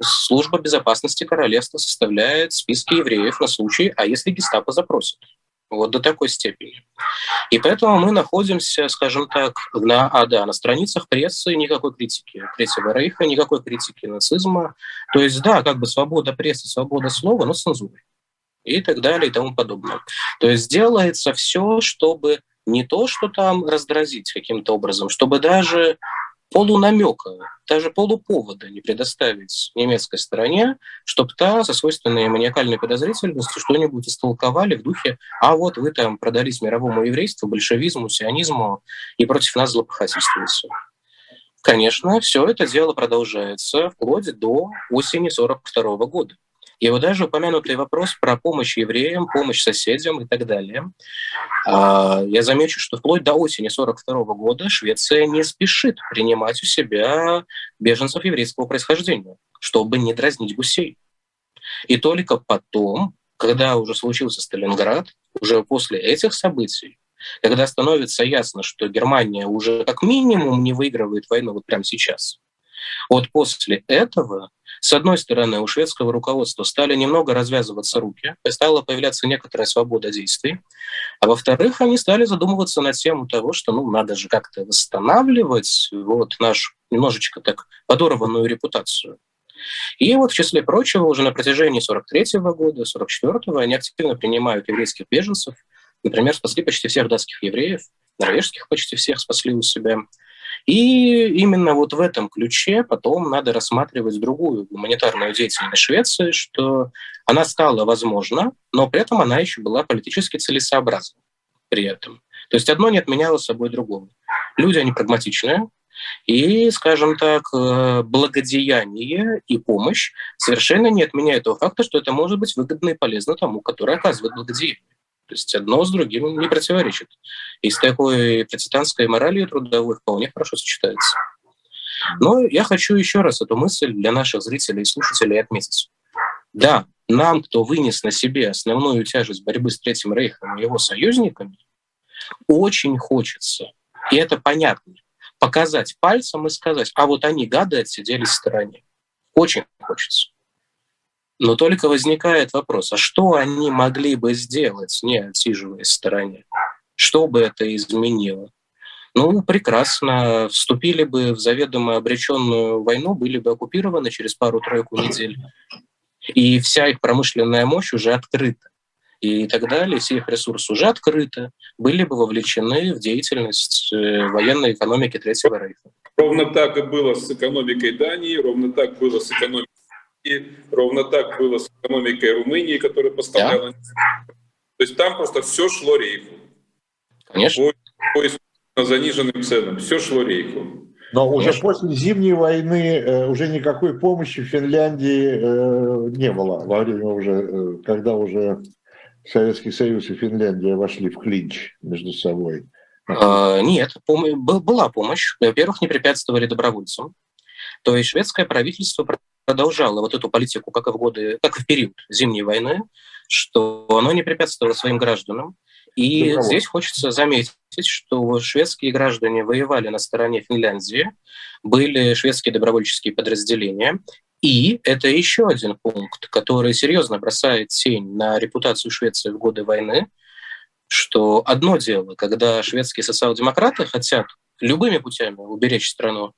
Служба безопасности королевства составляет списки евреев на случай, а если гестапо запросит. Вот до такой степени. И поэтому мы находимся, скажем так, на, а, да, на страницах прессы никакой критики Третьего Рейха, никакой критики нацизма. То есть, да, как бы свобода прессы, свобода слова, но с цензурой. И так далее, и тому подобное. То есть делается все, чтобы не то, что там раздразить каким-то образом, чтобы даже полунамека, даже полуповода не предоставить немецкой стороне, чтобы та со свойственной маниакальной подозрительностью что-нибудь истолковали в духе «а вот вы там продались мировому еврейству, большевизму, сионизму и против нас злопыхательствуете». Конечно, все это дело продолжается вплоть до осени 1942 года. И вот даже упомянутый вопрос про помощь евреям, помощь соседям и так далее. А, я замечу, что вплоть до осени 1942 года Швеция не спешит принимать у себя беженцев еврейского происхождения, чтобы не дразнить гусей. И только потом, когда уже случился Сталинград, уже после этих событий, когда становится ясно, что Германия уже как минимум не выигрывает войну вот прямо сейчас, вот после этого с одной стороны, у шведского руководства стали немного развязываться руки, стала появляться некоторая свобода действий, а во-вторых, они стали задумываться на тему того, что ну, надо же как-то восстанавливать вот нашу немножечко так подорванную репутацию. И вот в числе прочего уже на протяжении 43 -го года, 44-го они активно принимают еврейских беженцев. Например, спасли почти всех датских евреев, норвежских почти всех спасли у себя. И именно вот в этом ключе потом надо рассматривать другую гуманитарную деятельность Швеции, что она стала возможна, но при этом она еще была политически целесообразна при этом. То есть одно не отменяло собой другого. Люди, они прагматичные, и, скажем так, э, благодеяние и помощь совершенно не отменяют того факта, что это может быть выгодно и полезно тому, который оказывает благодеяние. То есть одно с другим не противоречит. И с такой протестантской моралью трудовой вполне хорошо сочетается. Но я хочу еще раз эту мысль для наших зрителей и слушателей отметить. Да, нам, кто вынес на себе основную тяжесть борьбы с Третьим Рейхом и его союзниками, очень хочется, и это понятно, показать пальцем и сказать, а вот они, гады, отсиделись в стороне. Очень хочется. Но только возникает вопрос, а что они могли бы сделать, не отсиживаясь в стороне? Что бы это изменило? Ну, прекрасно. Вступили бы в заведомо обреченную войну, были бы оккупированы через пару-тройку недель. И вся их промышленная мощь уже открыта. И так далее, все их ресурсы уже открыты, были бы вовлечены в деятельность э, военной экономики Третьего Рейха. Ровно так и было с экономикой Дании, ровно так было с экономикой и ровно так было с экономикой Румынии, которая поставляла. Да. То есть там просто все шло рейху. Конечно. По, по заниженным ценам. Все шло рейху. Но уже Конечно. после Зимней войны э, уже никакой помощи Финляндии э, не было во время уже, э, когда уже Советский Союз и Финляндия вошли в клинч между собой. А, нет, пом- была помощь. Во-первых, не препятствовали добровольцам. То есть шведское правительство продолжало вот эту политику, как и в годы, как и в период Зимней войны, что оно не препятствовало своим гражданам. И да, здесь хочется заметить, что шведские граждане воевали на стороне Финляндии, были шведские добровольческие подразделения, и это еще один пункт, который серьезно бросает тень на репутацию Швеции в годы войны, что одно дело, когда шведские социал-демократы хотят любыми путями уберечь страну,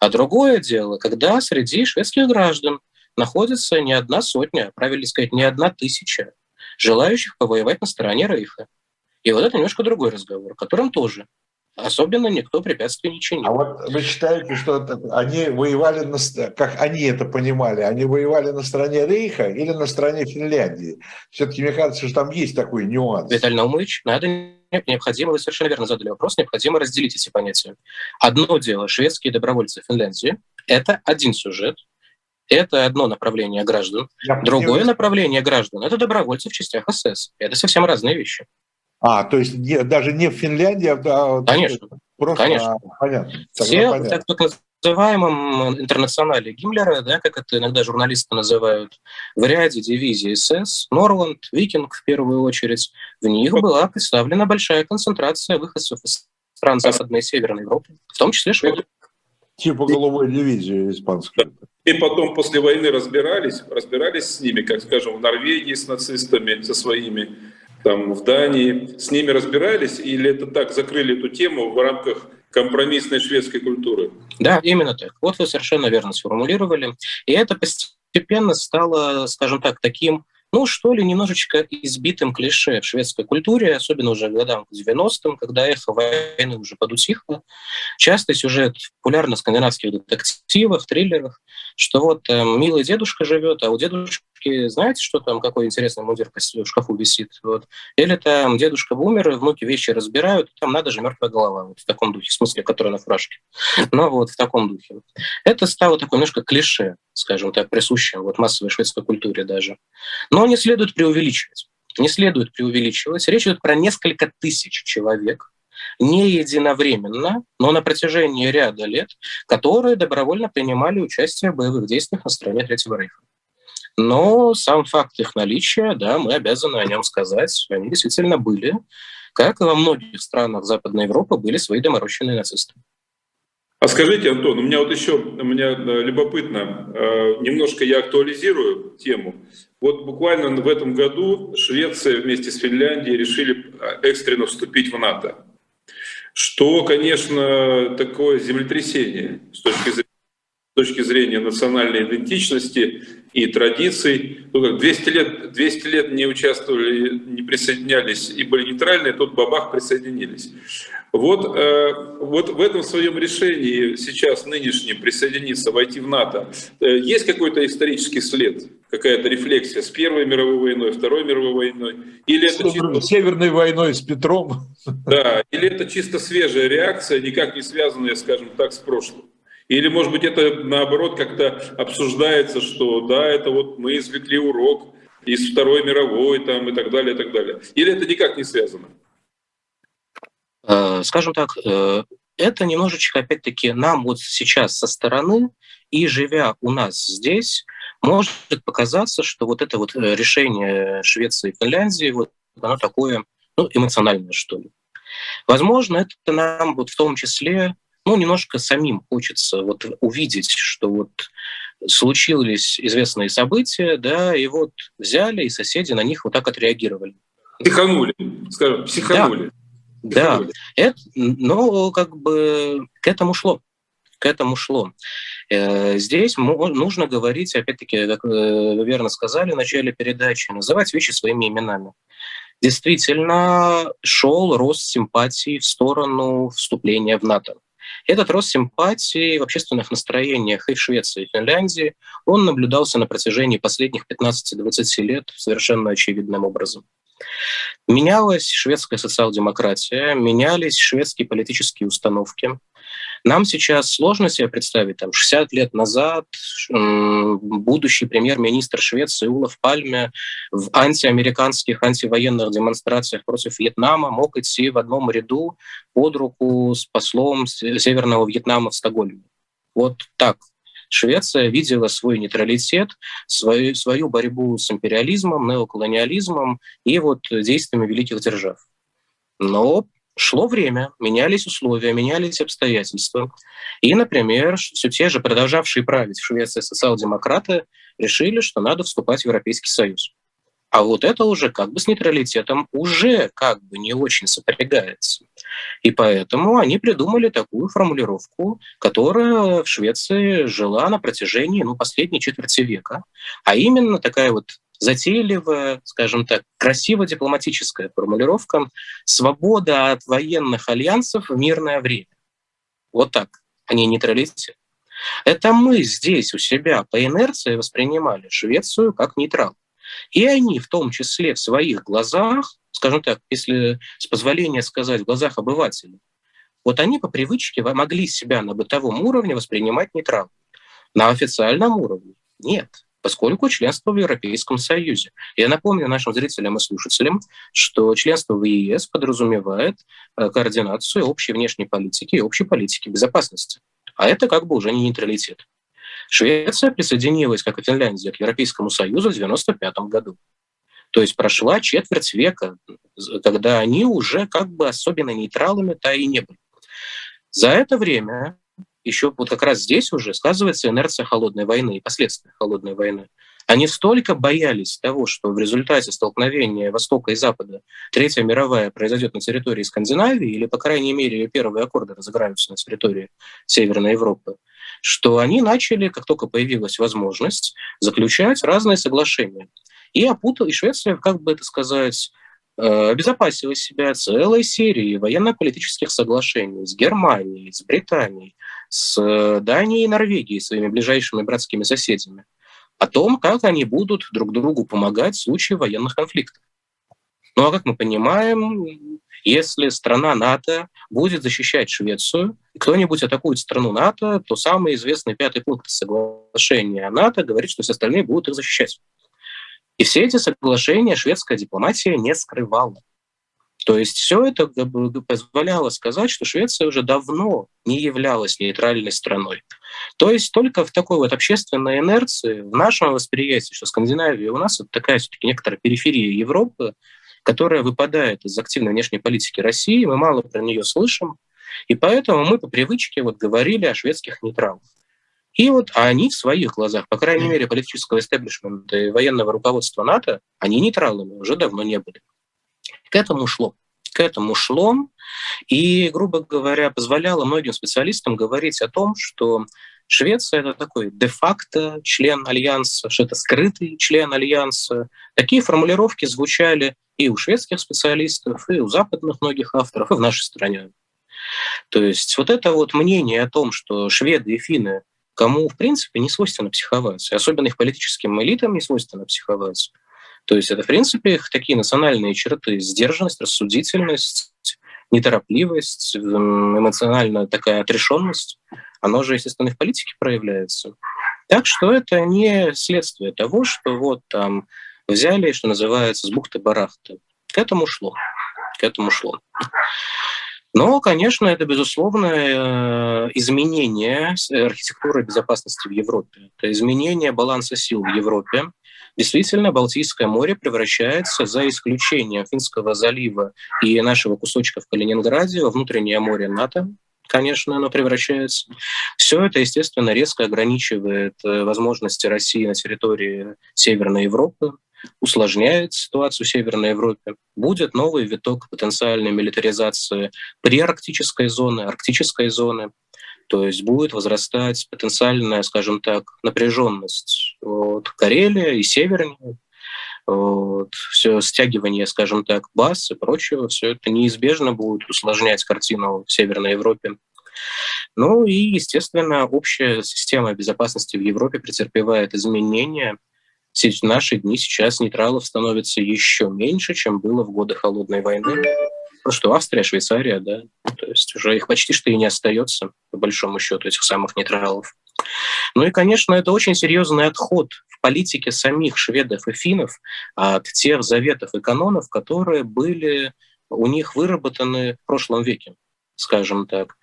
а другое дело, когда среди шведских граждан находится не одна сотня, правильно сказать, не одна тысяча желающих повоевать на стороне Рейха. И вот это немножко другой разговор, которым тоже особенно никто препятствий не чинил. А вот вы считаете, что они воевали, на, как они это понимали, они воевали на стороне Рейха или на стороне Финляндии? Все-таки мне кажется, что там есть такой нюанс. Виталий Наумович, надо необходимо, вы совершенно верно задали вопрос, необходимо разделить эти понятия. Одно дело, шведские добровольцы Финляндии – это один сюжет, это одно направление граждан. Я Другое понимаю. направление граждан – это добровольцы в частях СС. Это совсем разные вещи. А, то есть не, даже не в Финляндии, а Конечно. просто Конечно. А, понятно. Тогда Все понятно. так, так называемом интернационале Гиммлера, да, как это иногда журналисты называют, в ряде дивизий СС, Норланд, Викинг в первую очередь, в них была представлена большая концентрация выходцев из стран Западной и Северной Европы, в том числе шведов. Типа голубой дивизии испанской. И потом после войны разбирались, разбирались с ними, как, скажем, в Норвегии с нацистами, со своими, там, в Дании. С ними разбирались или это так, закрыли эту тему в рамках компромиссной шведской культуры? Да, именно так. Вот вы совершенно верно сформулировали. И это постепенно стало, скажем так, таким ну, что ли, немножечко избитым клише в шведской культуре, особенно уже годам к 90-м, когда эхо войны уже подутихло. Частый сюжет в популярно-скандинавских детективах, триллерах, что вот э, милый дедушка живет, а у дедушки, знаете, что там, какой интересный мундир в шкафу висит? Вот. Или там дедушка умер, и внуки вещи разбирают, там надо же мертвая голова, вот в таком духе, в смысле, которая на фуражке. Но вот в таком духе. Это стало такое немножко клише, скажем так, присущим вот массовой шведской культуре даже. Но не следует преувеличивать. Не следует преувеличивать. Речь идет про несколько тысяч человек, не единовременно, но на протяжении ряда лет, которые добровольно принимали участие в боевых действиях на стороне Третьего Рейха. Но сам факт их наличия, да, мы обязаны о нем сказать, они действительно были, как и во многих странах Западной Европы были свои доморощенные нацисты. А скажите, Антон, у меня вот еще, у меня любопытно, немножко я актуализирую тему. Вот буквально в этом году Швеция вместе с Финляндией решили экстренно вступить в НАТО. Что, конечно, такое землетрясение с точки зрения, точки зрения национальной идентичности и традиций. 200 лет, 200 лет не участвовали, не присоединялись и были нейтральные, тут бабах присоединились. Вот, э, вот в этом своем решении сейчас нынешнем присоединиться, войти в НАТО, э, есть какой-то исторический след, какая-то рефлексия с Первой мировой войной, Второй мировой войной? Или это чисто... Северной войной с Петром? Да, или это чисто свежая реакция, никак не связанная, скажем так, с прошлым? Или, может быть, это наоборот как-то обсуждается, что да, это вот мы извлекли урок из Второй мировой там, и так далее, и так далее. Или это никак не связано? Скажем так, это немножечко, опять-таки, нам вот сейчас со стороны, и живя у нас здесь, может показаться, что вот это вот решение Швеции и Финляндии, вот оно такое ну, эмоциональное, что ли. Возможно, это нам вот в том числе ну, немножко самим хочется вот увидеть, что вот случились известные события, да, и вот взяли, и соседи на них вот так отреагировали. Психанули, скажем, психанули. Да, да. Это, но как бы к этому шло. К этому шло. Здесь нужно говорить, опять-таки, как вы верно сказали в начале передачи, называть вещи своими именами действительно шел рост симпатии в сторону вступления в НАТО. Этот рост симпатии в общественных настроениях и в Швеции, и Финляндии, он наблюдался на протяжении последних 15-20 лет совершенно очевидным образом. Менялась шведская социал-демократия, менялись шведские политические установки. Нам сейчас сложно себе представить, там, 60 лет назад будущий премьер-министр Швеции Улов Пальме в антиамериканских, антивоенных демонстрациях против Вьетнама мог идти в одном ряду под руку с послом Северного Вьетнама в Стокгольме. Вот так Швеция видела свой нейтралитет, свою, свою борьбу с империализмом, неоколониализмом и вот действиями великих держав. Но шло время, менялись условия, менялись обстоятельства. И, например, все те же продолжавшие править в Швеции социал-демократы решили, что надо вступать в Европейский Союз. А вот это уже как бы с нейтралитетом уже как бы не очень сопрягается. И поэтому они придумали такую формулировку, которая в Швеции жила на протяжении ну, последней четверти века. А именно такая вот затейливая, скажем так, красиво-дипломатическая формулировка «свобода от военных альянсов в мирное время». Вот так, а не нейтралитет. Это мы здесь у себя по инерции воспринимали Швецию как нейтрал. И они в том числе в своих глазах, скажем так, если с позволения сказать, в глазах обывателей, вот они по привычке могли себя на бытовом уровне воспринимать нейтрал. На официальном уровне нет. Поскольку членство в Европейском Союзе. Я напомню нашим зрителям и слушателям, что членство в ЕС подразумевает э, координацию общей внешней политики и общей политики безопасности. А это как бы уже не нейтралитет. Швеция присоединилась, как и Финляндия, к Европейскому Союзу в 1995 году. То есть прошла четверть века, когда они уже как бы особенно нейтралами-то и не были. За это время еще вот как раз здесь уже сказывается инерция холодной войны и последствия холодной войны. Они столько боялись того, что в результате столкновения Востока и Запада Третья мировая произойдет на территории Скандинавии, или, по крайней мере, ее первые аккорды разыграются на территории Северной Европы, что они начали, как только появилась возможность, заключать разные соглашения. И опутал, и Швеция, как бы это сказать, Э, обезопасила себя целой серией военно-политических соглашений с Германией, с Британией, с э, Данией и Норвегией, своими ближайшими братскими соседями, о том, как они будут друг другу помогать в случае военных конфликтов. Ну а как мы понимаем, если страна НАТО будет защищать Швецию, кто-нибудь атакует страну НАТО, то самый известный пятый пункт соглашения НАТО говорит, что все остальные будут их защищать. И все эти соглашения шведская дипломатия не скрывала. То есть все это позволяло сказать, что Швеция уже давно не являлась нейтральной страной. То есть только в такой вот общественной инерции, в нашем восприятии, что Скандинавия у нас это такая все-таки некоторая периферия Европы, которая выпадает из активной внешней политики России, мы мало про нее слышим, и поэтому мы по привычке вот говорили о шведских нейтралах. И вот они в своих глазах, по крайней мере, политического истеблишмента и военного руководства НАТО, они нейтралами уже давно не были. К этому шло. К этому шло. И, грубо говоря, позволяло многим специалистам говорить о том, что Швеция — это такой де-факто член Альянса, что это скрытый член Альянса. Такие формулировки звучали и у шведских специалистов, и у западных многих авторов, и в нашей стране. То есть вот это вот мнение о том, что шведы и финны кому, в принципе, не свойственно психовать. И особенно их политическим элитам не свойственно психовать. То есть это, в принципе, их такие национальные черты. Сдержанность, рассудительность, неторопливость, эмоциональная такая отрешенность. Оно же, естественно, и в политике проявляется. Так что это не следствие того, что вот там взяли, что называется, с бухты-барахты. К этому шло. К этому шло. Но, конечно, это безусловное э, изменение архитектуры безопасности в Европе. Это изменение баланса сил в Европе. Действительно, Балтийское море превращается, за исключением Финского залива и нашего кусочка в Калининграде, во внутреннее море НАТО, конечно, оно превращается. Все это, естественно, резко ограничивает э, возможности России на территории Северной Европы, усложняет ситуацию в Северной Европе. Будет новый виток потенциальной милитаризации приарктической зоны, арктической зоны. То есть будет возрастать потенциальная, скажем так, напряженность. Вот, Карелия и Севернее, вот, все стягивание, скажем так, баз и прочего, все это неизбежно будет усложнять картину в Северной Европе. Ну и, естественно, общая система безопасности в Европе претерпевает изменения – в наши дни сейчас нейтралов становится еще меньше, чем было в годы Холодной войны. Ну что, Австрия, Швейцария, да, то есть уже их почти что и не остается, по большому счету, этих самых нейтралов. Ну и, конечно, это очень серьезный отход в политике самих шведов и финнов от тех заветов и канонов, которые были у них выработаны в прошлом веке, скажем так.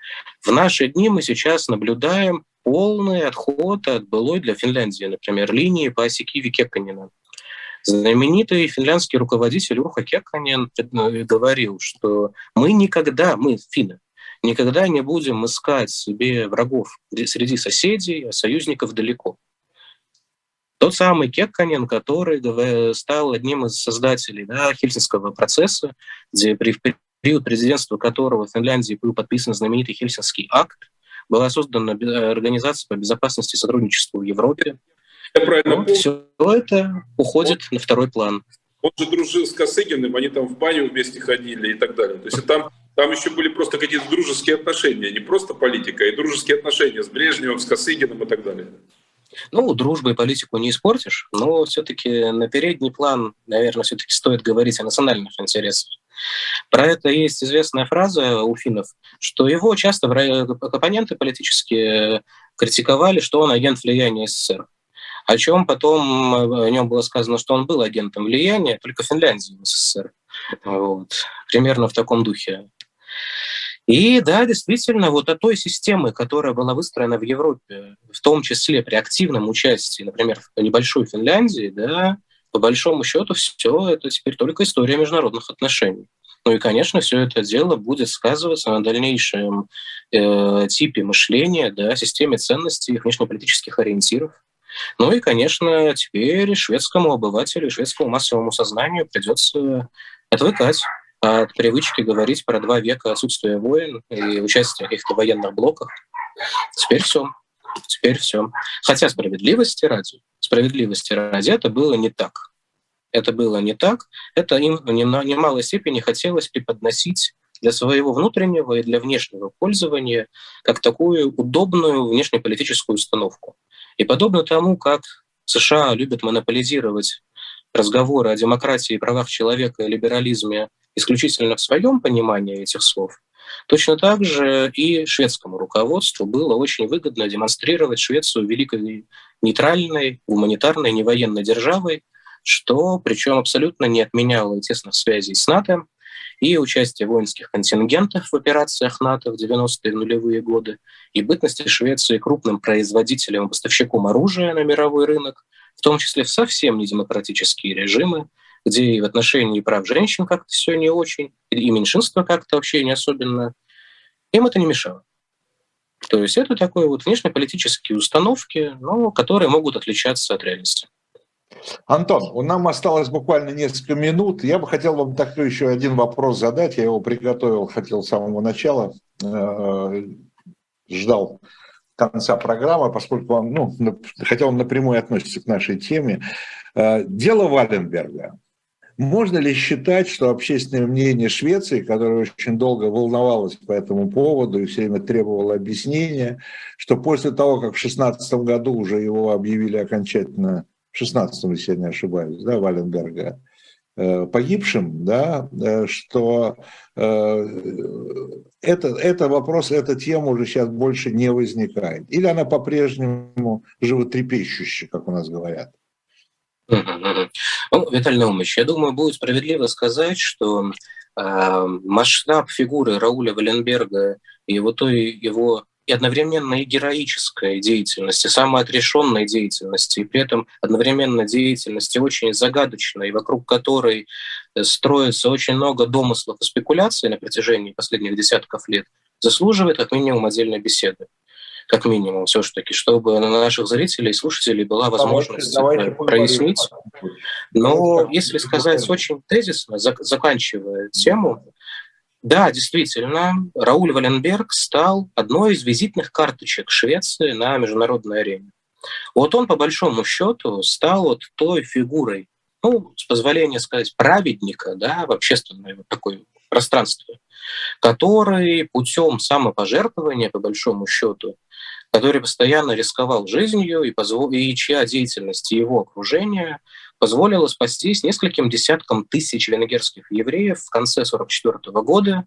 В наши дни мы сейчас наблюдаем полный отход от былой для Финляндии, например, линии по оси Киви-Кекканина. Знаменитый финляндский руководитель Урха Кекканин говорил, что мы никогда, мы, финны, никогда не будем искать себе врагов среди соседей, а союзников далеко. Тот самый Кекканин, который стал одним из создателей да, Хельсинского процесса, где при период президентства которого в Финляндии был подписан знаменитый Хельсинский акт, была создана Организация по безопасности и сотрудничеству в Европе. Я правильно помню. Все это уходит он, на второй план. Он же дружил с Косыгиным, они там в баню вместе ходили и так далее. То есть там, там еще были просто какие-то дружеские отношения, не просто политика, а и дружеские отношения с Брежневым, с Косыгиным и так далее. Ну, дружбу и политику не испортишь, но все-таки на передний план, наверное, все-таки стоит говорить о национальных интересах. Про это есть известная фраза у финнов, что его часто оппоненты политически критиковали, что он агент влияния СССР. о чем потом о нем было сказано, что он был агентом влияния только Финляндии в СССР. Вот. Примерно в таком духе. И да, действительно, вот о той системе, которая была выстроена в Европе, в том числе при активном участии, например, в небольшой Финляндии, да, по большому счету все это теперь только история международных отношений. Ну и, конечно, все это дело будет сказываться на дальнейшем э, типе мышления, да, системе ценностей, внешнеполитических ориентиров. Ну и, конечно, теперь шведскому обывателю, шведскому массовому сознанию придется отвыкать от привычки говорить про два века отсутствия войн и участия в каких-то военных блоках. Теперь все. Теперь все. Хотя справедливости ради, справедливости ради, это было не так это было не так, это им в немалой степени хотелось преподносить для своего внутреннего и для внешнего пользования как такую удобную внешнеполитическую установку. И подобно тому, как США любят монополизировать разговоры о демократии, правах человека и либерализме исключительно в своем понимании этих слов, точно так же и шведскому руководству было очень выгодно демонстрировать Швецию великой нейтральной, гуманитарной, невоенной державой, что причем абсолютно не отменяло тесных связей с НАТО и участие воинских контингентов в операциях НАТО в 90-е нулевые годы, и бытности Швеции крупным производителем и поставщиком оружия на мировой рынок, в том числе в совсем недемократические режимы, где и в отношении прав женщин как-то все не очень, и меньшинства как-то вообще не особенно, им это не мешало. То есть это такое вот внешнеполитические установки, но которые могут отличаться от реальности. Антон, у нам осталось буквально несколько минут. Я бы хотел вам такой еще один вопрос задать. Я его приготовил, хотел с самого начала, э, ждал конца программы, поскольку он, ну, хотя он напрямую относится к нашей теме. Э, дело Валенберга. Можно ли считать, что общественное мнение Швеции, которое очень долго волновалось по этому поводу и все время требовало объяснения, что после того, как в 2016 году уже его объявили окончательно 16 если я не ошибаюсь, да, Валенберга, э, погибшим, да, э, что э, это, это вопрос, эта тема уже сейчас больше не возникает. Или она по-прежнему животрепещущая, как у нас говорят? Ну, Виталий Наумович, я думаю, будет справедливо сказать, что э, масштаб фигуры Рауля Валенберга и его той его и одновременно и героической деятельности, самоотрешенной деятельности, и при этом одновременно деятельности очень загадочной, вокруг которой строится очень много домыслов и спекуляций на протяжении последних десятков лет, заслуживает как минимум отдельной беседы как минимум, все-таки, чтобы на наших зрителей и слушателей была возможность давайте, давайте прояснить. Но если сказать очень тезисно, заканчивая тему, да, действительно, Рауль Валенберг стал одной из визитных карточек Швеции на международной арене. Вот он, по большому счету, стал вот той фигурой, ну, с позволения сказать, праведника да, в общественное вот такое пространство, который путем самопожертвования, по большому счету, который постоянно рисковал жизнью и, позво... и чья деятельность и его окружение позволило спастись нескольким десяткам тысяч венгерских евреев в конце 1944 года,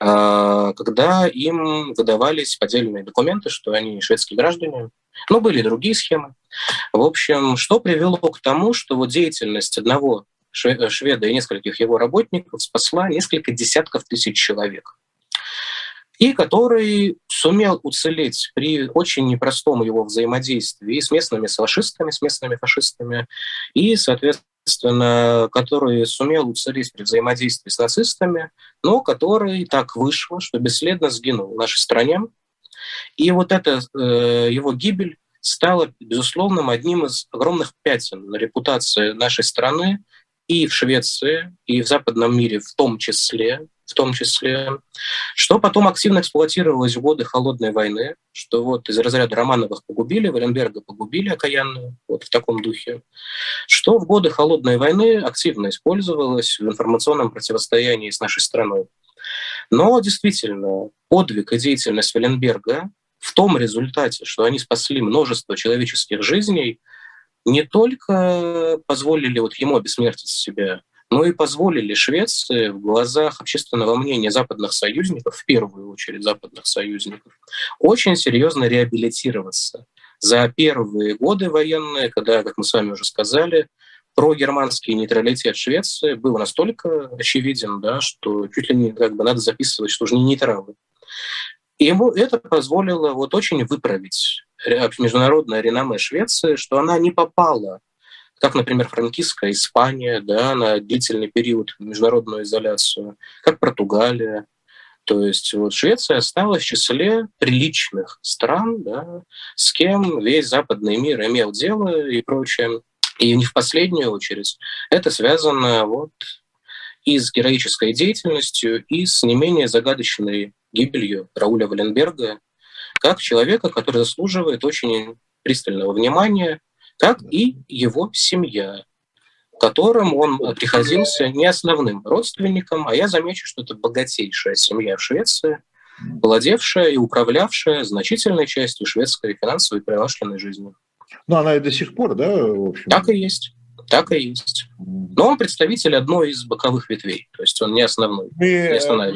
а, когда им выдавались поддельные документы, что они шведские граждане. Но были и другие схемы. В общем, что привело к тому, что вот деятельность одного шведа и нескольких его работников спасла несколько десятков тысяч человек и который сумел уцелеть при очень непростом его взаимодействии с местными фашистами, с местными фашистами, и, соответственно, который сумел уцелеть при взаимодействии с нацистами, но который так вышло, что бесследно сгинул в нашей стране. И вот эта э, его гибель стала, безусловно, одним из огромных пятен на репутации нашей страны и в Швеции, и в западном мире в том числе, в том числе, что потом активно эксплуатировалось в годы Холодной войны, что вот из разряда Романовых погубили, Валенберга погубили окаянно, вот в таком духе, что в годы Холодной войны активно использовалось в информационном противостоянии с нашей страной. Но действительно, подвиг и деятельность Валенберга в том результате, что они спасли множество человеческих жизней, не только позволили вот ему обессмертить себя, но и позволили Швеции в глазах общественного мнения западных союзников, в первую очередь западных союзников, очень серьезно реабилитироваться за первые годы военные, когда, как мы с вами уже сказали, про германский нейтралитет Швеции был настолько очевиден, да, что чуть ли не как бы надо записывать, что уже не нейтралы. И ему это позволило вот очень выправить международное реноме Швеции, что она не попала, как, например, франкистская Испания, да, на длительный период международную изоляцию, как Португалия. То есть вот Швеция осталась в числе приличных стран, да, с кем весь западный мир имел дело и прочее. И не в последнюю очередь это связано вот и с героической деятельностью, и с не менее загадочной гибелью Рауля Валенберга, как человека, который заслуживает очень пристального внимания, как и его семья, которым он приходился не основным родственником, а я замечу, что это богатейшая семья в Швеции, владевшая и управлявшая значительной частью шведской финансовой и промышленной жизни. Ну, она и до сих пор, да, в общем? Так и есть. Так и есть. Но он представитель одной из боковых ветвей, то есть он не основной. Мы, не основная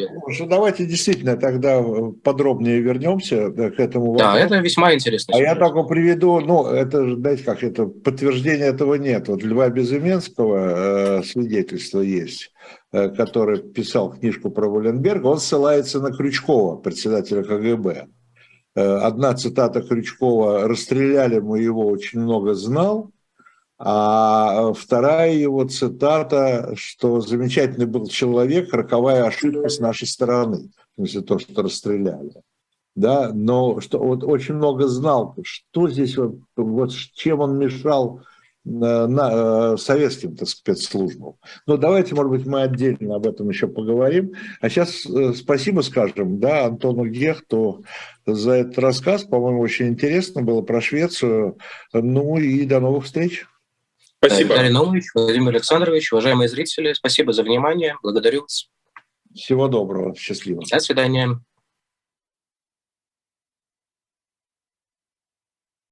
давайте действительно тогда подробнее вернемся к этому вопросу. Да, это весьма интересно. А я только приведу, ну, это, знаете, как это, подтверждения этого нет. Вот Льва Безыменского э, свидетельство есть, э, который писал книжку про Валенберга, он ссылается на Крючкова, председателя КГБ. Э, одна цитата Крючкова «Расстреляли мы его, очень много знал», а вторая его цитата, что замечательный был человек, роковая ошибка с нашей стороны, в смысле то, что расстреляли. Да, но что вот очень много знал, что здесь вот, вот чем он мешал э, на, э, советским так, спецслужбам. Но давайте, может быть, мы отдельно об этом еще поговорим. А сейчас э, спасибо скажем да, Антону Гехту за этот рассказ. По-моему, очень интересно было про Швецию. Ну и до новых встреч. Спасибо. Виталий Наумович, Владимир Александрович, уважаемые зрители, спасибо за внимание. Благодарю вас. Всего доброго. Счастливо. До свидания.